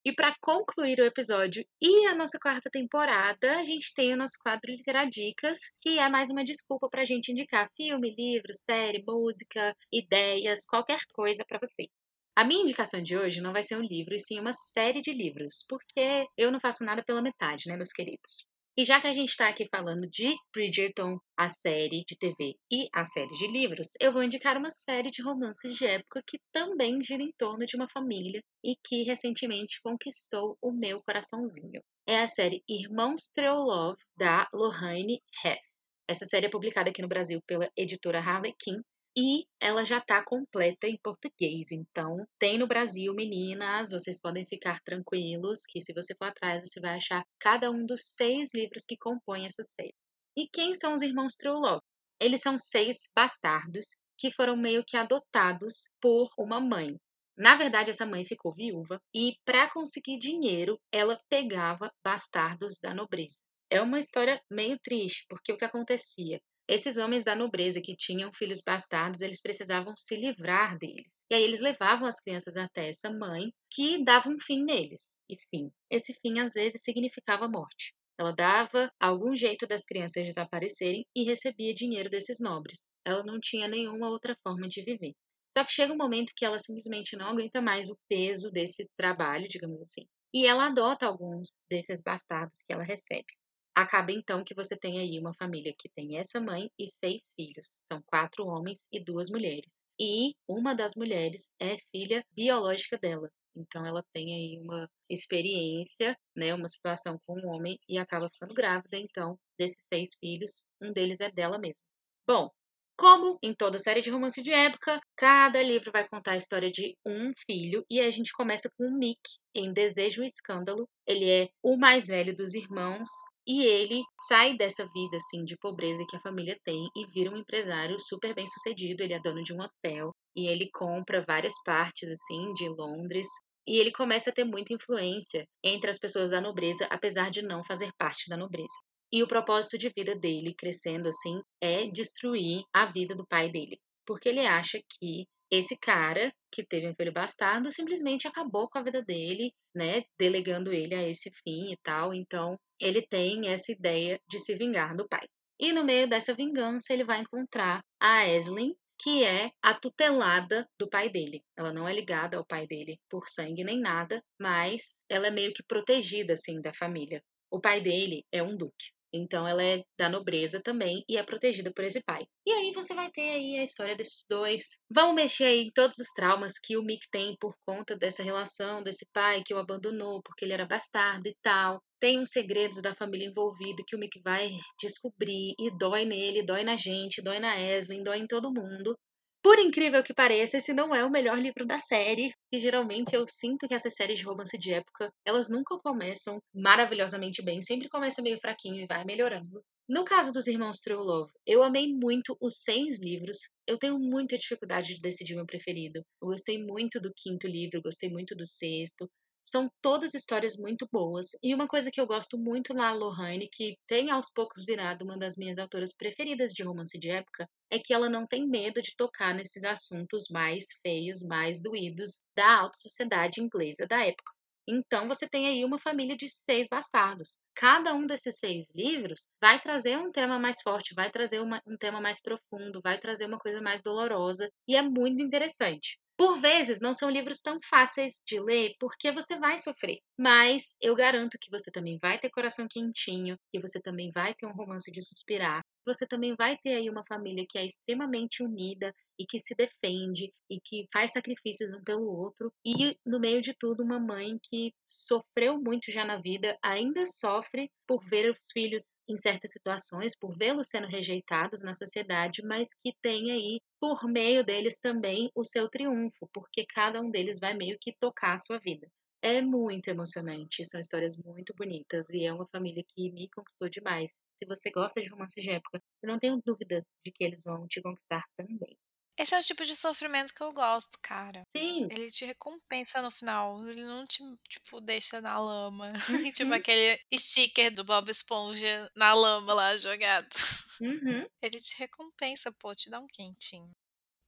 E para concluir o episódio e a nossa quarta temporada, a gente tem o nosso quadro Literadicas, que é mais uma desculpa para a gente indicar filme, livro, série, música, ideias, qualquer coisa para você. A minha indicação de hoje não vai ser um livro, e sim uma série de livros, porque eu não faço nada pela metade, né, meus queridos? E já que a gente está aqui falando de Bridgerton, a série de TV e a série de livros, eu vou indicar uma série de romances de época que também gira em torno de uma família e que recentemente conquistou o meu coraçãozinho. É a série Irmãos Love da Lohane Hess. Essa série é publicada aqui no Brasil pela editora Harlequin e ela já está completa em português. Então, tem no Brasil, meninas, vocês podem ficar tranquilos que se você for atrás, você vai achar cada um dos seis livros que compõem essa série. E quem são os irmãos Trulov? Eles são seis bastardos que foram meio que adotados por uma mãe. Na verdade, essa mãe ficou viúva e, para conseguir dinheiro, ela pegava bastardos da nobreza. É uma história meio triste, porque o que acontecia? Esses homens da nobreza que tinham filhos bastardos, eles precisavam se livrar deles. E aí eles levavam as crianças até essa mãe, que dava um fim neles. E sim, esse fim às vezes significava morte. Ela dava algum jeito das crianças desaparecerem e recebia dinheiro desses nobres. Ela não tinha nenhuma outra forma de viver. Só que chega um momento que ela simplesmente não aguenta mais o peso desse trabalho, digamos assim. E ela adota alguns desses bastardos que ela recebe. Acaba então que você tem aí uma família que tem essa mãe e seis filhos. São quatro homens e duas mulheres. E uma das mulheres é filha biológica dela. Então ela tem aí uma experiência, né, uma situação com um homem e acaba ficando grávida. Então, desses seis filhos, um deles é dela mesma. Bom, como em toda série de romance de época, cada livro vai contar a história de um filho e a gente começa com o Mick em Desejo e Escândalo. Ele é o mais velho dos irmãos e ele sai dessa vida assim de pobreza que a família tem e vira um empresário super bem sucedido. Ele é dono de um hotel e ele compra várias partes assim de Londres. E ele começa a ter muita influência entre as pessoas da nobreza, apesar de não fazer parte da nobreza. E o propósito de vida dele, crescendo assim, é destruir a vida do pai dele. Porque ele acha que esse cara que teve um filho bastardo simplesmente acabou com a vida dele, né, delegando ele a esse fim e tal. Então, ele tem essa ideia de se vingar do pai. E no meio dessa vingança, ele vai encontrar a Eslin, que é a tutelada do pai dele. Ela não é ligada ao pai dele por sangue nem nada, mas ela é meio que protegida assim da família. O pai dele é um duque. Então ela é da nobreza também e é protegida por esse pai. E aí você vai ter aí a história desses dois. Vão mexer em todos os traumas que o Mick tem por conta dessa relação, desse pai que o abandonou porque ele era bastardo e tal. Tem uns segredos da família envolvida que o Mick vai descobrir e dói nele, dói na gente, dói na Eslin, dói em todo mundo. Por incrível que pareça, esse não é o melhor livro da série. E geralmente eu sinto que essas séries de romance de época, elas nunca começam maravilhosamente bem, sempre começa meio fraquinho e vai melhorando. No caso dos Irmãos True Love, eu amei muito os seis livros. Eu tenho muita dificuldade de decidir meu preferido. Eu gostei muito do quinto livro, gostei muito do sexto. São todas histórias muito boas. E uma coisa que eu gosto muito na Lohane, que tem aos poucos virado uma das minhas autoras preferidas de romance de época, é que ela não tem medo de tocar nesses assuntos mais feios, mais doídos da alta sociedade inglesa da época. Então você tem aí uma família de seis bastardos. Cada um desses seis livros vai trazer um tema mais forte, vai trazer uma, um tema mais profundo, vai trazer uma coisa mais dolorosa e é muito interessante. Por vezes, não são livros tão fáceis de ler porque você vai sofrer, mas eu garanto que você também vai ter coração quentinho, que você também vai ter um romance de suspirar, você também vai ter aí uma família que é extremamente unida e que se defende e que faz sacrifícios um pelo outro e no meio de tudo uma mãe que sofreu muito já na vida, ainda sofre por ver os filhos em certas situações, por vê-los sendo rejeitados na sociedade, mas que tem aí por meio deles também o seu triunfo, porque cada um deles vai meio que tocar a sua vida. É muito emocionante, são histórias muito bonitas e é uma família que me conquistou demais se você gosta de romances de época, eu não tenho dúvidas de que eles vão te conquistar também. Esse é o tipo de sofrimento que eu gosto, cara. Sim. Ele te recompensa no final. Ele não te, tipo, deixa na lama. Uhum. tipo aquele sticker do Bob Esponja na lama lá jogado. Uhum. Ele te recompensa, pô, te dá um quentinho.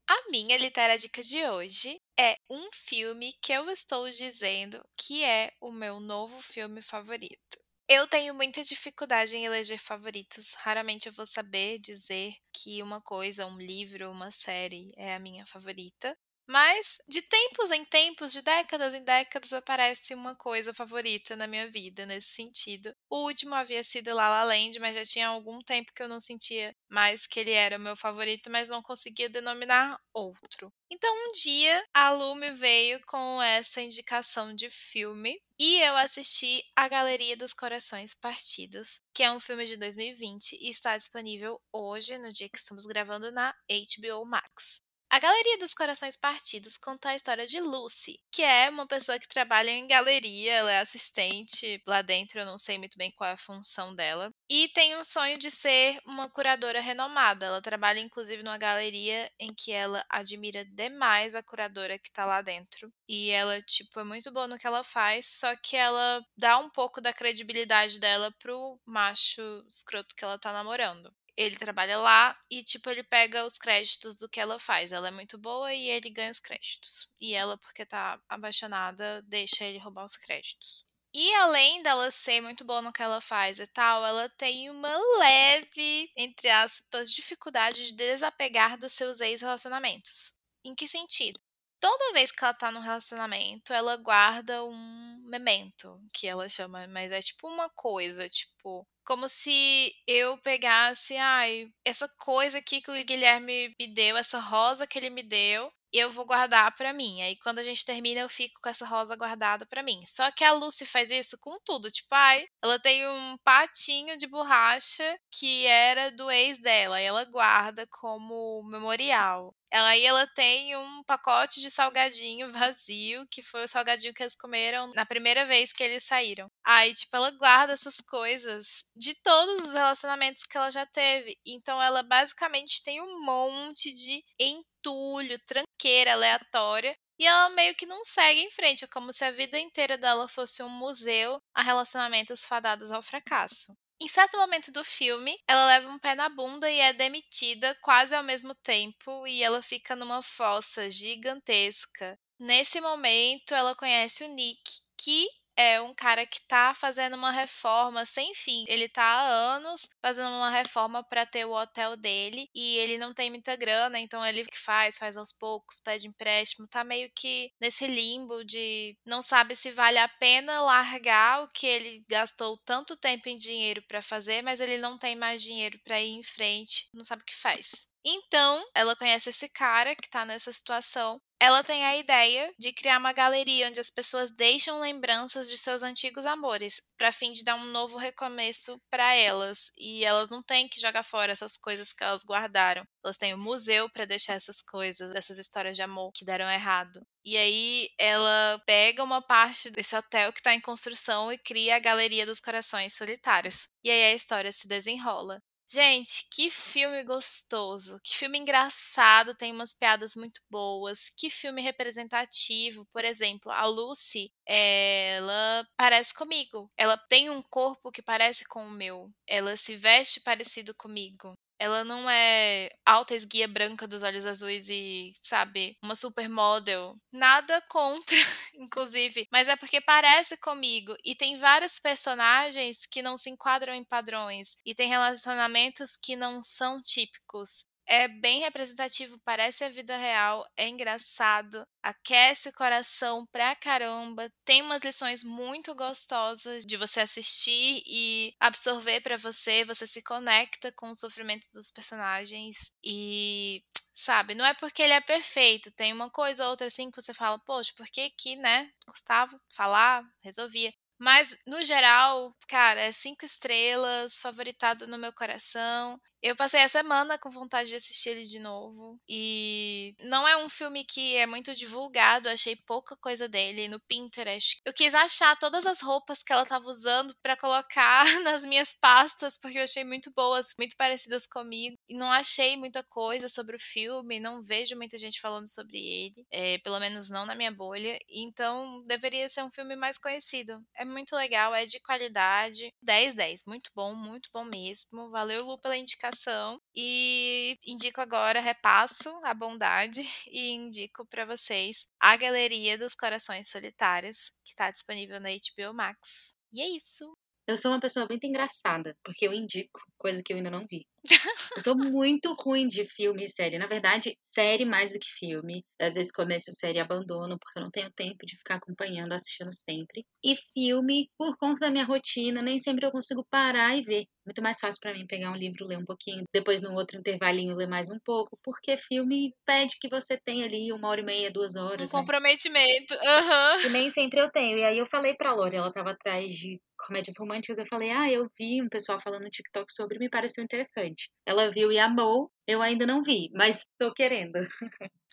A minha literária dica de hoje é um filme que eu estou dizendo que é o meu novo filme favorito. Eu tenho muita dificuldade em eleger favoritos. Raramente eu vou saber dizer que uma coisa, um livro, uma série é a minha favorita. Mas de tempos em tempos, de décadas em décadas, aparece uma coisa favorita na minha vida nesse sentido. O último havia sido La La Land, mas já tinha algum tempo que eu não sentia mais que ele era o meu favorito, mas não conseguia denominar outro. Então um dia a Lu me veio com essa indicação de filme e eu assisti A Galeria dos Corações Partidos, que é um filme de 2020 e está disponível hoje, no dia que estamos gravando, na HBO Max. A Galeria dos Corações Partidos conta a história de Lucy, que é uma pessoa que trabalha em galeria, ela é assistente lá dentro, eu não sei muito bem qual é a função dela, e tem um sonho de ser uma curadora renomada. Ela trabalha inclusive numa galeria em que ela admira demais a curadora que tá lá dentro. E ela, tipo, é muito boa no que ela faz, só que ela dá um pouco da credibilidade dela pro macho escroto que ela tá namorando ele trabalha lá e, tipo, ele pega os créditos do que ela faz. Ela é muito boa e ele ganha os créditos. E ela, porque tá apaixonada, deixa ele roubar os créditos. E além dela ser muito boa no que ela faz e tal, ela tem uma leve, entre aspas, dificuldade de desapegar dos seus ex-relacionamentos. Em que sentido? Toda vez que ela tá num relacionamento, ela guarda um memento, que ela chama, mas é tipo uma coisa, tipo, como se eu pegasse, ai, essa coisa aqui que o Guilherme me deu, essa rosa que ele me deu, eu vou guardar para mim. Aí quando a gente termina, eu fico com essa rosa guardada para mim. Só que a Lucy faz isso com tudo, tipo, ai, ela tem um patinho de borracha que era do ex dela, e ela guarda como memorial. Aí ela tem um pacote de salgadinho vazio, que foi o salgadinho que eles comeram na primeira vez que eles saíram. Aí, tipo, ela guarda essas coisas de todos os relacionamentos que ela já teve. Então, ela basicamente tem um monte de entulho, tranqueira aleatória e ela meio que não segue em frente, é como se a vida inteira dela fosse um museu a relacionamentos fadados ao fracasso. Em certo momento do filme, ela leva um pé na bunda e é demitida quase ao mesmo tempo, e ela fica numa fossa gigantesca. Nesse momento, ela conhece o Nick, que é um cara que tá fazendo uma reforma sem fim. Ele tá há anos fazendo uma reforma para ter o hotel dele e ele não tem muita grana, então ele que faz, faz aos poucos, pede empréstimo, tá meio que nesse limbo de não sabe se vale a pena largar o que ele gastou tanto tempo em dinheiro para fazer, mas ele não tem mais dinheiro para ir em frente, não sabe o que faz. Então, ela conhece esse cara que tá nessa situação. Ela tem a ideia de criar uma galeria onde as pessoas deixam lembranças de seus antigos amores, para fim de dar um novo recomeço para elas. E elas não têm que jogar fora essas coisas que elas guardaram. Elas têm um museu para deixar essas coisas, essas histórias de amor que deram errado. E aí ela pega uma parte desse hotel que está em construção e cria a Galeria dos Corações Solitários. E aí a história se desenrola. Gente, que filme gostoso, que filme engraçado, tem umas piadas muito boas, que filme representativo. Por exemplo, a Lucy, ela parece comigo. Ela tem um corpo que parece com o meu. Ela se veste parecido comigo. Ela não é alta esguia branca dos olhos azuis e, sabe, uma supermodel. Nada contra, inclusive. Mas é porque parece comigo. E tem vários personagens que não se enquadram em padrões. E tem relacionamentos que não são típicos é bem representativo, parece a vida real, é engraçado, aquece o coração pra caramba, tem umas lições muito gostosas de você assistir e absorver para você, você se conecta com o sofrimento dos personagens e sabe, não é porque ele é perfeito, tem uma coisa ou outra assim que você fala, poxa, por que que, né, Gustavo falar, resolvia. Mas, no geral, cara, é cinco estrelas, favoritado no meu coração. Eu passei a semana com vontade de assistir ele de novo. E não é um filme que é muito divulgado, achei pouca coisa dele no Pinterest. Eu quis achar todas as roupas que ela tava usando para colocar nas minhas pastas, porque eu achei muito boas, muito parecidas comigo. E não achei muita coisa sobre o filme, não vejo muita gente falando sobre ele, é, pelo menos não na minha bolha. Então deveria ser um filme mais conhecido. É muito legal, é de qualidade. 10 10, muito bom, muito bom mesmo. Valeu Lu pela indicação e indico agora, repasso a bondade e indico para vocês a Galeria dos Corações Solitários, que está disponível na HBO Max. E é isso. Eu sou uma pessoa muito engraçada, porque eu indico coisa que eu ainda não vi. Eu sou muito ruim de filme e série. Na verdade, série mais do que filme. Às vezes começo série e abandono, porque eu não tenho tempo de ficar acompanhando, assistindo sempre. E filme, por conta da minha rotina, nem sempre eu consigo parar e ver. Muito mais fácil para mim pegar um livro, ler um pouquinho, depois no outro intervalinho ler mais um pouco, porque filme pede que você tenha ali uma hora e meia, duas horas. Um né? comprometimento. Uhum. E nem sempre eu tenho. E aí eu falei pra Lori, ela tava atrás de comédias românticas, eu falei, ah, eu vi um pessoal falando no TikTok sobre, me pareceu interessante. Ela viu e amou, eu ainda não vi, mas tô querendo.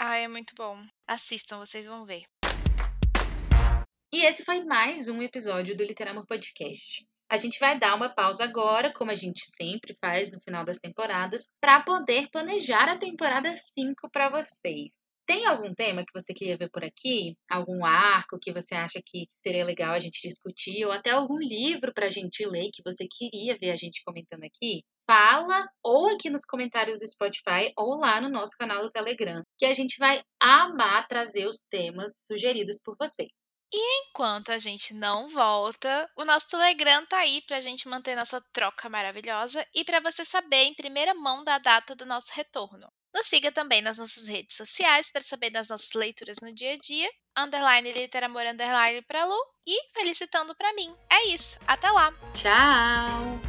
Ah, é muito bom. Assistam, vocês vão ver. E esse foi mais um episódio do Literamor Podcast. A gente vai dar uma pausa agora, como a gente sempre faz no final das temporadas, para poder planejar a temporada 5 para vocês. Tem algum tema que você queria ver por aqui? Algum arco que você acha que seria legal a gente discutir? Ou até algum livro para a gente ler que você queria ver a gente comentando aqui? Fala ou aqui nos comentários do Spotify ou lá no nosso canal do Telegram, que a gente vai amar trazer os temas sugeridos por vocês. E enquanto a gente não volta, o nosso Telegram tá aí pra gente manter nossa troca maravilhosa e para você saber em primeira mão da data do nosso retorno. Nos siga também nas nossas redes sociais para saber das nossas leituras no dia a dia. Underline Literamor Underline pra Lu e felicitando pra mim. É isso. Até lá. Tchau.